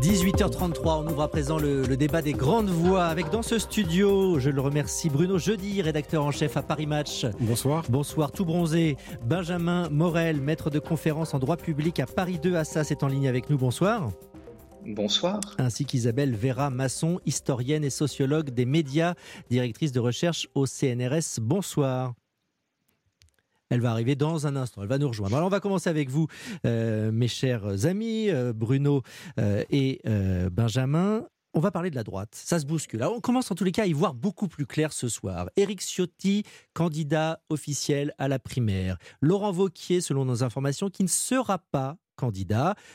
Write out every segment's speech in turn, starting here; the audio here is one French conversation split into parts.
18h33, on ouvre à présent le, le, débat des grandes voix avec dans ce studio, je le remercie, Bruno Jeudi, rédacteur en chef à Paris Match. Bonsoir. Bonsoir, tout bronzé. Benjamin Morel, maître de conférence en droit public à Paris 2 Assas, est en ligne avec nous. Bonsoir. Bonsoir. Ainsi qu'Isabelle Vera Masson, historienne et sociologue des médias, directrice de recherche au CNRS. Bonsoir. Elle va arriver dans un instant, elle va nous rejoindre. Alors on va commencer avec vous, euh, mes chers amis, euh, Bruno euh, et Benjamin. On va parler de la droite. Ça se bouscule. Alors on commence en tous les cas à y voir beaucoup plus clair ce soir. Éric Ciotti, candidat officiel à la primaire. Laurent Vauquier, selon nos informations, qui ne sera pas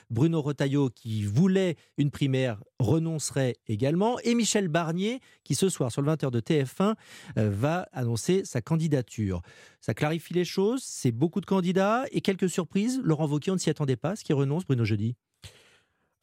Bruno Retailleau, qui voulait une primaire, renoncerait également. Et Michel Barnier, qui ce soir, sur le 20h de TF1, euh, va annoncer sa candidature. Ça clarifie les choses, c'est beaucoup de candidats et quelques surprises. Laurent Wauquiez, on ne s'y attendait pas, ce qui renonce, Bruno Jeudi?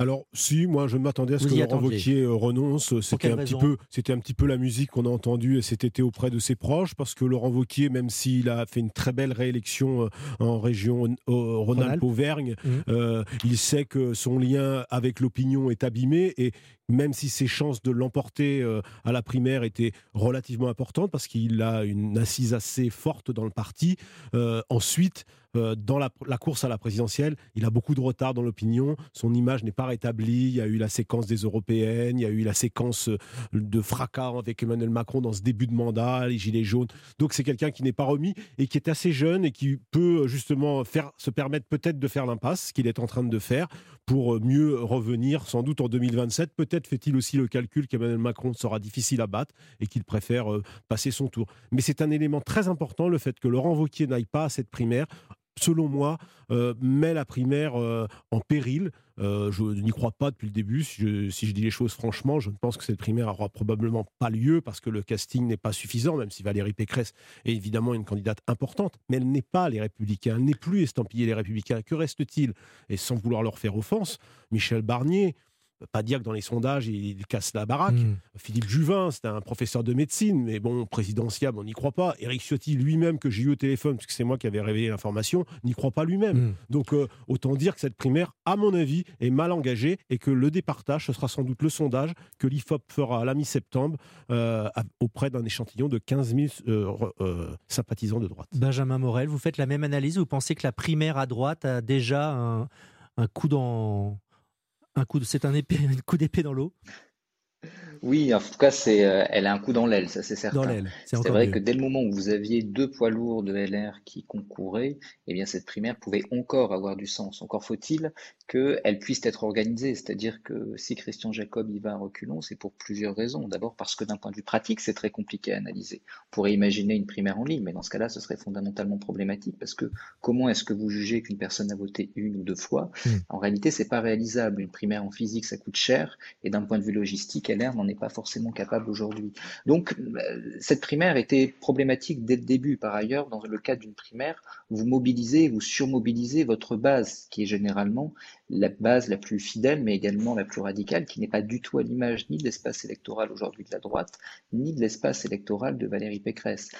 Alors, si, moi, je m'attendais à ce Vous que Laurent. Wauquiez euh, renonce. C'était un, petit peu, c'était un petit peu la musique qu'on a entendue cet été auprès de ses proches, parce que Laurent Wauquiez, même s'il a fait une très belle réélection euh, en région euh, Rhône-Alpes. Rhône-Alpes-Auvergne, euh, il sait que son lien avec l'opinion est abîmé et même si ses chances de l'emporter euh, à la primaire étaient relativement importantes, parce qu'il a une assise assez forte dans le parti, euh, ensuite, euh, dans la, course à la présidentielle, il a beaucoup de retard dans l'opinion, son image n'est pas rétablie, il y a eu la séquence des européennes, il y a eu la séquence de fracas avec Emmanuel Macron dans ce début de mandat, les gilets jaunes. Donc c'est quelqu'un qui n'est pas remis et qui est assez jeune et qui peut justement se permettre peut-être de faire l'impasse, ce qu'il est en train de faire, pour mieux revenir sans doute en 2027. Peut-être fait-il aussi le calcul qu'Emmanuel Macron sera difficile à battre et qu'il préfère euh, passer son tour. Mais c'est un élément très important, le fait que Laurent Wauquiez n'aille pas à cette primaire. Selon moi, euh, met la primaire euh, en péril. Euh, je n'y crois pas depuis le début. Si je, si je dis les choses franchement, je pense que cette primaire aura probablement pas lieu parce que le casting n'est pas suffisant, même si Valérie Pécresse est évidemment une candidate importante. Mais elle n'est pas les Républicains, elle n'est plus estampillée les Républicains. Que reste-t-il? Et sans vouloir leur faire offense, Michel Barnier, pas dire que dans les sondages, il casse la baraque. Mmh. Philippe Juvin, c'était un professeur de médecine, mais bon, présidentiable, on n'y croit pas. Éric Ciotti lui-même, que j'ai eu au téléphone, parce que c'est moi qui avais révélé l'information, n'y croit pas lui-même. Mmh. Donc, euh, autant dire que cette primaire, à mon avis, est mal engagée et que le départage, ce sera sans doute le sondage que l'IFOP fera à la mi-septembre euh, auprès d'un échantillon de 15 000 euh, euh, sympathisants de droite. Benjamin Morel, vous faites la même analyse Vous pensez que la primaire à droite a déjà un, un coup dans. Un coup c'est un, un coup d'épée dans l'eau Oui, en tout cas, c'est, euh, elle a un coup dans l'aile, ça c'est certain. Dans l'aile. C'est C'est vrai mieux. que dès le moment où vous aviez deux poids lourds de LR qui concouraient, eh bien cette primaire pouvait encore avoir du sens. Encore faut-il qu'elle puisse être organisée, c'est-à-dire que si Christian Jacob y va à reculons, c'est pour plusieurs raisons. D'abord parce que d'un point de vue pratique, c'est très compliqué à analyser. On pourrait imaginer une primaire en ligne, mais dans ce cas-là, ce serait fondamentalement problématique parce que comment est-ce que vous jugez qu'une personne a voté une ou deux fois? Mm. En réalité, c'est pas réalisable. Une primaire en physique, ça coûte cher, et d'un point de vue logistique, LR n'en est pas forcément capable aujourd'hui. Donc, euh, cette primaire était problématique dès le début. Par ailleurs, dans le cadre d'une primaire, vous mobilisez, vous surmobilisez votre base, qui est généralement la base la plus fidèle, mais également la plus radicale, qui n'est pas du tout à l'image ni de l'espace électoral aujourd'hui de la droite, ni de l'espace électoral de Valérie Pécresse.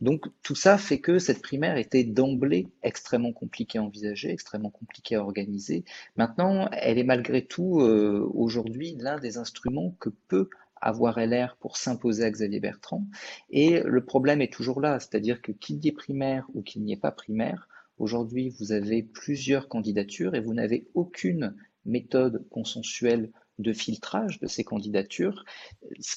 Donc, tout ça fait que cette primaire était d'emblée extrêmement compliquée à envisager, extrêmement compliquée à organiser. Maintenant, elle est malgré tout euh, aujourd'hui l'un des instruments que peut avoir LR pour s'imposer à Xavier Bertrand. Et le problème est toujours là, c'est-à-dire que qu'il y ait primaire ou qu'il n'y ait pas primaire, aujourd'hui vous avez plusieurs candidatures et vous n'avez aucune méthode consensuelle de filtrage de ces candidatures, ce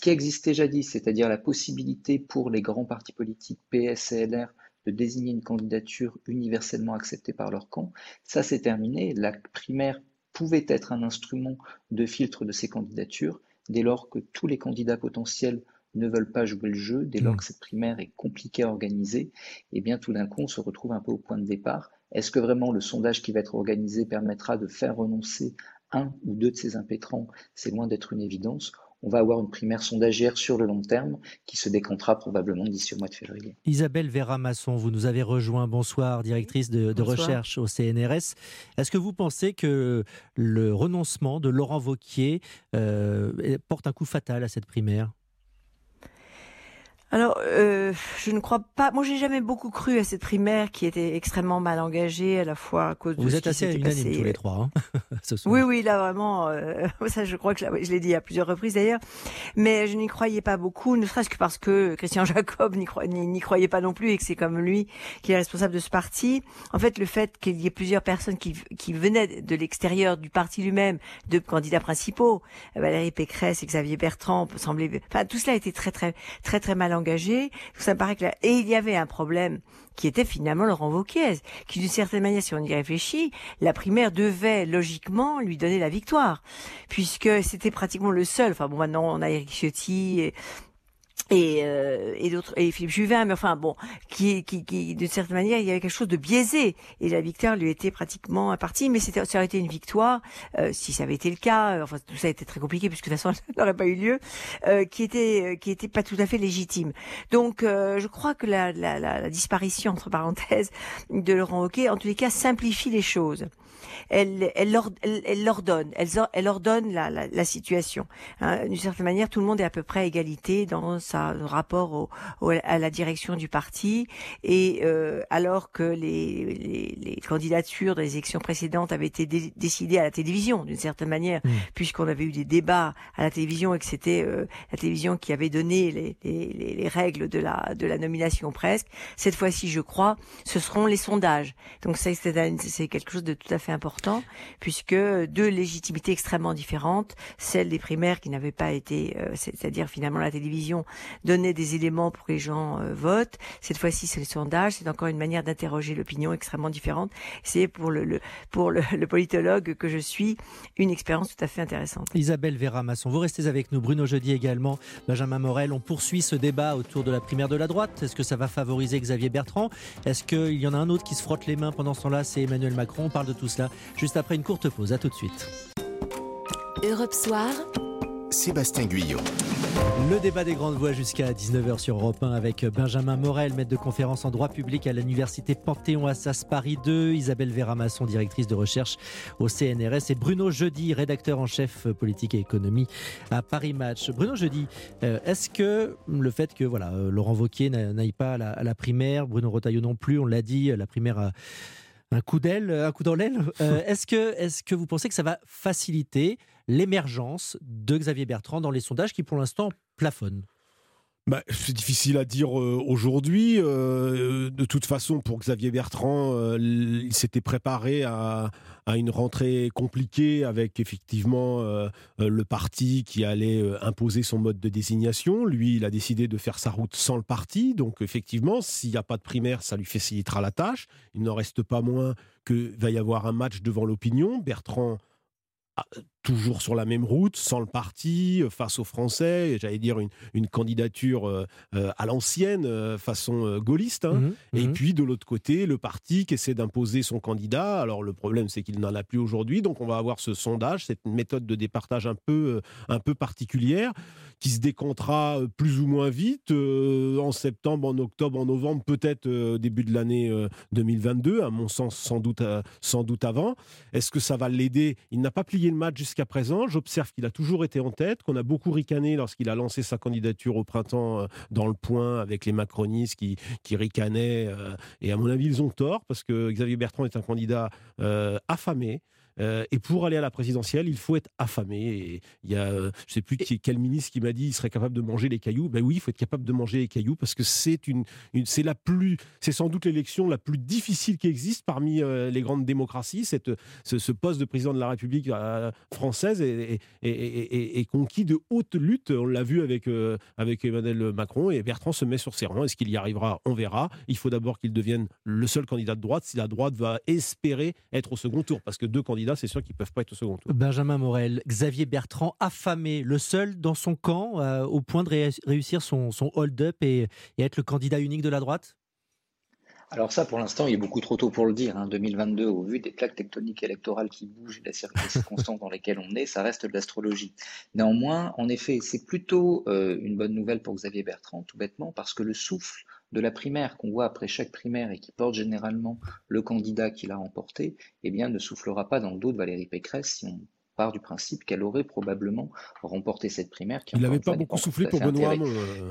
qui, existait jadis, c'est-à-dire la possibilité pour les grands partis politiques PS et LR de désigner une candidature universellement acceptée par leur camp, ça c'est terminé. La primaire pouvait être un instrument de filtre de ces candidatures dès lors que tous les candidats potentiels ne veulent pas jouer le jeu, dès lors Mm. que cette primaire est compliquée à organiser, et bien tout d'un coup on se retrouve un peu au point de départ. Est-ce que vraiment le sondage qui va être organisé permettra de faire renoncer un ou deux de ces impétrants? C'est loin d'être une évidence. On va avoir une primaire sondagière sur le long terme qui se décantera probablement d'ici au mois de février. Isabelle Vera Masson, vous nous avez rejoint. Bonsoir, directrice de, de Bonsoir. recherche au CNRS. Est-ce que vous pensez que le renoncement de Laurent Vauquier euh, porte un coup fatal à cette primaire? Alors, euh, je ne crois pas. Moi, j'ai jamais beaucoup cru à cette primaire qui était extrêmement mal engagée, à la fois à cause de. Vous ce êtes qui assez s'était unanime passé. tous les trois. Hein, ce. Oui, oui, là vraiment, euh, ça je crois que là, oui, je l'ai dit à plusieurs reprises d'ailleurs, mais je n'y croyais pas beaucoup, ne serait-ce que parce que Christian Jacob n'y cro- n'y- n'y croyait pas non plus et que c'est comme lui qui est responsable de ce parti. En fait, le fait qu'il y ait plusieurs personnes qui, qui venaient de l'extérieur du parti lui-même, de candidats principaux, Valérie Pécresse et Xavier Bertrand, semblait, enfin tout cela était très très très très mal engagé. Ça et il y avait un problème qui était finalement Laurent Wauquiez, qui d'une certaine manière, si on y réfléchit, la primaire devait logiquement lui donner la victoire, puisque c'était pratiquement le seul. Enfin bon, maintenant on a Eric Ciotti et, euh, et d'autres et Philippe Juvin mais enfin bon qui qui, qui d'une certaine manière il y avait quelque chose de biaisé. Et la victoire lui était pratiquement impartie mais c'était ça aurait été une victoire euh, si ça avait été le cas euh, enfin tout ça était très compliqué puisque de toute façon ça n'aurait pas eu lieu euh, qui était euh, qui était pas tout à fait légitime. Donc je crois que la, la, la, la disparition entre parenthèses de Laurent Wauquiez en tous les cas simplifie les choses elle, elle, leur, elle, elle ordonne, elle, or- elle ordonne la, la, la situation. Hein, D'une certaine manière, tout le monde est à peu près à égalité dans sa rapport au, au- à la direction du parti. Et euh, alors que les, les, les candidatures des élections précédentes avaient été dé- décidées à la télévision, d'une certaine manière, Mm. puisqu'on avait eu des débats à la télévision et que c'était euh, la télévision qui avait donné les, les, les- les règles de la, de la nomination presque. Cette fois-ci, je crois, ce seront les sondages. Donc c'est quelque chose de tout à fait important, puisque deux légitimités extrêmement différentes, celle des primaires qui n'avaient pas été, euh, c'est- c'est-à-dire finalement la télévision donnait des éléments pour que les gens euh, votent. Cette fois-ci, c'est les sondages. C'est encore une manière d'interroger l'opinion extrêmement différente. C'est pour le, le pour le, le politologue que je suis une expérience tout à fait intéressante. Isabelle Vera-Masson, vous restez avec nous. Bruno Jeudi également, Benjamin Morel. On poursuit ce débat autour de la primaire de la droite. Est-ce que ça va favoriser Xavier Bertrand? Est-ce qu'il y en a un autre qui se frotte les mains pendant ce temps-là? C'est Emmanuel Macron. On parle de tout cela juste après une courte pause. À tout de suite. Europe Soir, Sébastien Guyot. Le débat des grandes voix jusqu'à 19h sur Europe 1 avec Benjamin Morel, maître de conférence en droit public à l'université Panthéon-Assas Paris 2, Isabelle Vera-Masson, directrice de recherche au CNRS et Bruno Jeudi, rédacteur en chef politique et économie à Paris Match. Bruno Jeudi, euh, est-ce que le fait que voilà euh, Laurent Wauquiez n'a- n'aille pas à la, à la primaire, Bruno Retailleau non plus, on l'a dit, la primaire a un coup d'aile, un coup dans l'aile. euh, est-ce que, est-ce que vous pensez que ça va faciliter l'émergence de Xavier Bertrand dans les sondages qui pour l'instant plafonnent? Bah, c'est difficile à dire euh, aujourd'hui. Euh, de toute façon, pour Xavier Bertrand, euh, il s'était préparé à, à une rentrée compliquée avec effectivement euh, euh, le parti qui allait euh, imposer son mode de désignation. Lui, il a décidé de faire sa route sans le parti. Donc effectivement, s'il n'y a pas de primaire, ça lui facilitera la tâche. Il n'en reste pas moins qu'il va y avoir un match devant l'opinion. Bertrand toujours sur la même route, sans le parti, euh, face aux Français, j'allais dire une, une candidature euh, euh, à l'ancienne, euh, façon gaulliste. hein. Mhm, Et mhm. puis de l'autre côté, le parti qui essaie d'imposer son candidat. Alors le problème, c'est qu'il n'en a plus aujourd'hui. Donc on va avoir ce sondage, cette méthode de départage un peu, un peu particulière, qui se décomptera plus ou moins vite, euh, en septembre, en octobre, en novembre, peut-être début de l'année euh, 2022, à mon sens sans doute, sans doute avant. Est-ce que ça va l'aider? Il n'a pas plié le match jusqu'à présent. J'observe qu'il a toujours été en tête, qu'on a beaucoup ricané lorsqu'il a lancé sa candidature au printemps euh, dans le point avec les macronistes qui, qui ricanaient. euh, et à mon avis, ils ont tort parce que Xavier Bertrand est un candidat euh, affamé. Euh, et pour aller à la présidentielle, il faut être affamé. Et il y a, euh, je sais plus qui, quel ministre qui m'a dit, il serait capable de manger les cailloux. Ben oui, il faut être capable de manger les cailloux parce que c'est une, une- c'est la plus, c'est sans doute l'élection la plus difficile qui existe parmi euh, les grandes démocraties. Cette, ce, ce poste de président de la République euh, française est, est- est- est- est conquis de haute lutte. On l'a vu avec, avec Emmanuel Macron et Bertrand se met sur ses rangs. Est-ce qu'il y arrivera? On verra. Il faut d'abord qu'il devienne le seul candidat de droite si la droite va espérer être au second tour. Parce que deux candidats, c'est sûr qu'ils ne peuvent pas être au second tour. Benjamin Morel, Xavier Bertrand affamé, le seul dans son camp euh, au point de ré- réussir son, hold-up et être le candidat unique de la droite? Alors ça, pour l'instant, il est beaucoup trop tôt pour le dire. hein. 2022, au vu des plaques tectoniques électorales qui bougent et des cir- des circonstances dans lesquelles on est, ça reste de l'astrologie. Néanmoins, en effet, c'est plutôt euh, une bonne nouvelle pour Xavier Bertrand, tout bêtement, parce que le souffle de la primaire qu'on voit après chaque primaire et qui porte généralement le candidat qui l'a remporté, eh bien, ne soufflera pas dans le dos de Valérie Pécresse si on part du principe qu'elle aurait probablement remporté cette primaire. Qui, Il n'avait pas beaucoup soufflé pour Benoît euh.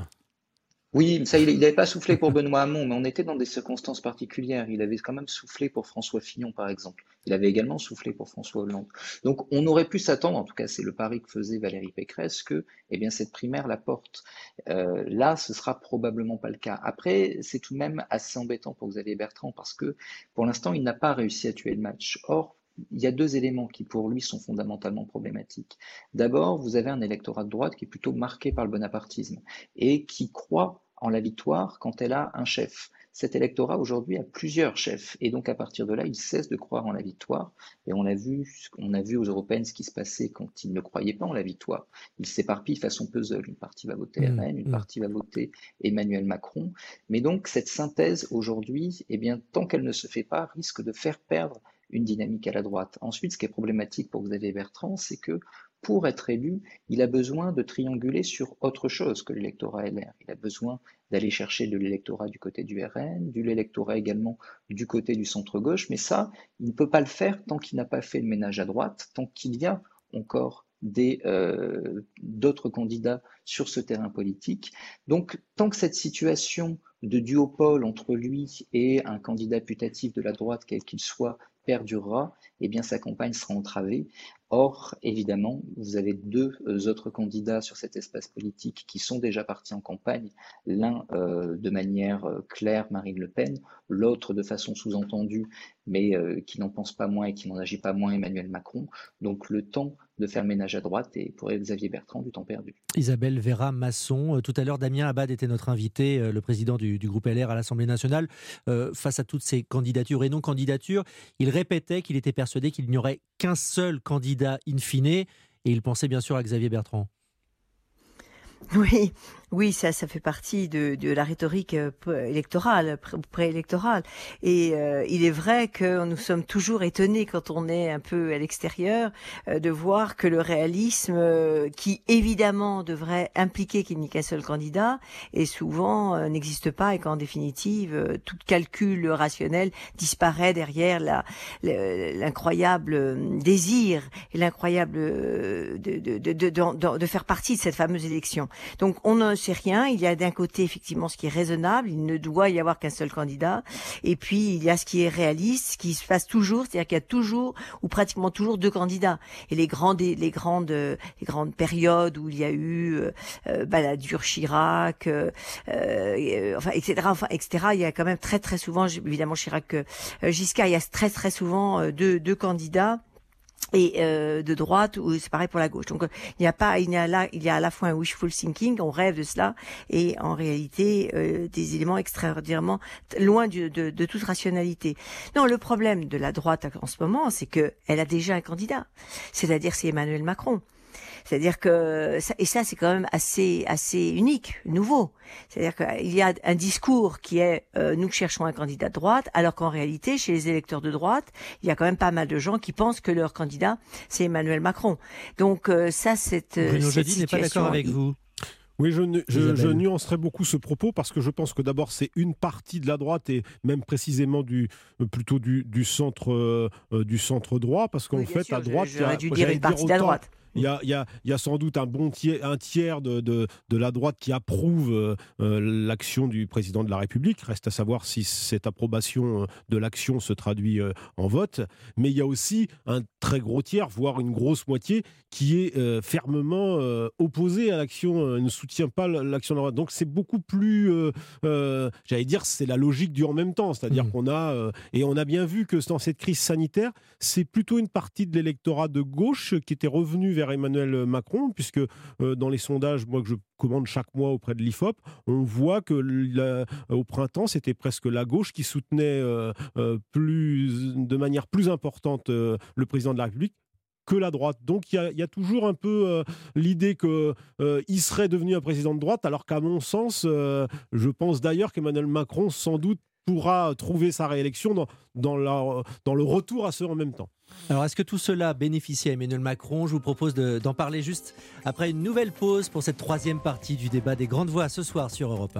Oui, ça, il n'avait pas soufflé pour Benoît Hamon, mais on était dans des circonstances particulières. Il avait quand même soufflé pour François Fillon, par exemple. Il avait également soufflé pour François Hollande. Donc, on aurait pu s'attendre, en tout cas, c'est le pari que faisait Valérie Pécresse, que, eh bien, cette primaire la porte. Euh, là, ce sera probablement pas le cas. Après, c'est tout de même assez embêtant pour Xavier Bertrand parce que, pour l'instant, il n'a pas réussi à tuer le match. Or, il y a deux éléments qui, pour lui, sont fondamentalement problématiques. D'abord, vous avez un électorat de droite qui est plutôt marqué par le bonapartisme et qui croit en la victoire quand elle a un chef. Cet électorat aujourd'hui a plusieurs chefs et donc à partir de là, il cesse de croire en la victoire. Et on a vu, on a vu aux européennes ce qui se passait quand ils ne croyaient pas en la victoire. Ils s'éparpillent façon puzzle. Une partie va voter mmh, RN, une mmh. partie va voter Emmanuel Macron. Mais donc cette synthèse aujourd'hui, eh bien tant qu'elle ne se fait pas, risque de faire perdre une dynamique à la droite. Ensuite, ce qui est problématique pour Xavier Bertrand, c'est que pour être élu, il a besoin de trianguler sur autre chose que l'électorat LR. Il a besoin d'aller chercher de l'électorat du côté du RN, de l'électorat également du côté du centre-gauche, mais ça, il ne peut pas le faire tant qu'il n'a pas fait le ménage à droite, tant qu'il y a encore euh, d'autres candidats sur ce terrain politique. Donc, tant que cette situation de duopole entre lui et un candidat putatif de la droite, quel qu'il soit, perdurera, eh bien sa campagne sera entravée. Or, évidemment, vous avez deux euh, autres candidats sur cet espace politique qui sont déjà partis en campagne, l'un euh, de manière euh, claire, Marine Le Pen, l'autre de façon sous-entendue, mais qui n'en pense pas moins et qui n'en agit pas moins, Emmanuel Macron. Donc le temps de faire ménage à droite et pour Xavier Bertrand, du temps perdu. Isabelle Vera Masson, tout à l'heure Damien Abad était notre invité, le président du, groupe LR à l'Assemblée nationale. face à toutes ces candidatures et non-candidatures, il répétait qu'il était persuadé qu'il n'y aurait qu'un seul candidat in fine, et il pensait bien sûr à Xavier Bertrand. Oui, oui, ça, ça fait partie de, de la rhétorique euh, électorale, préélectorale. Et euh, il est vrai que nous sommes toujours étonnés quand on est un peu à l'extérieur euh, de voir que le réalisme, qui évidemment devrait impliquer qu'il n'y ait qu'un seul candidat, et souvent n'existe pas et qu'en définitive tout calcul rationnel disparaît derrière la, l'incroyable désir et l'incroyable de, de, de, de, de faire partie de cette fameuse élection. Donc on ne sait rien. Il y a d'un côté effectivement ce qui est raisonnable. Il ne doit y avoir qu'un seul candidat. Et puis il y a ce qui est réaliste, ce qui se passe toujours, c'est-à-dire qu'il y a toujours ou pratiquement toujours deux candidats. Et les grandes, les grandes, les grandes périodes où il y a eu euh, euh Balladur, Chirac, euh, euh, enfin etc. Enfin etc. Il y a quand même très très souvent, évidemment Chirac, Giscard, il y a très très souvent deux, deux candidats et euh, de droite ou c'est pareil pour la gauche. Donc il n'y a pas il y a là il y a à la fois un wishful thinking, on rêve de cela et en réalité euh, des éléments extraordinairement loin de, de, toute rationalité. Non, le problème de la droite en ce moment, c'est que elle a déjà un candidat, c'est-à-dire c'est Emmanuel Macron. C'est-à-dire que et ça c'est quand même assez assez unique, nouveau. C'est-à-dire qu'il y a un discours qui est euh, nous cherchons un candidat de droite, alors qu'en réalité chez les électeurs de droite, il y a quand même pas mal de gens qui pensent que leur candidat c'est Emmanuel Macron. Donc euh, ça c'est euh, Bruno Jeudi n'est pas d'accord avec vous. Oui, je, je, nuancerai beaucoup ce propos parce que je pense que d'abord c'est une partie de la droite et même précisément du plutôt du, du centre du centre droit parce qu'en fait à droite il y a, dû dire une partie de la droite. Il y a, y, a, y a, sans doute un bon tiers, un tiers de, de, de la droite qui approuve euh, euh, l'action du président de la République. Reste à savoir si cette approbation euh, de l'action se traduit en vote. Mais il y a aussi un très gros tiers, voire une grosse moitié, qui est fermement opposé à l'action, ne soutient pas l'action de la droite. Donc c'est beaucoup plus, j'allais dire, c'est la logique du en même temps. C'est-à-dire mmh. qu'on a, et on a bien vu que dans cette crise sanitaire, c'est plutôt une partie de l'électorat de gauche qui était revenu vers Emmanuel Macron, puisque euh, dans les sondages, moi que je commande chaque mois auprès de l'IFOP, on voit que au printemps, c'était presque la gauche qui soutenait euh, euh, plus, de manière plus importante le président de la République que la droite. Donc il y, a toujours un peu l'idée qu'il serait devenu un président de droite, alors qu'à mon sens, je pense d'ailleurs qu'Emmanuel Macron sans doute pourra trouver sa réélection dans, le retour à ce en même temps. Alors, est-ce que tout cela bénéficie à Emmanuel Macron? Je vous propose d'en parler juste après une nouvelle pause pour cette troisième partie du débat des grandes voix ce soir sur Europe 1.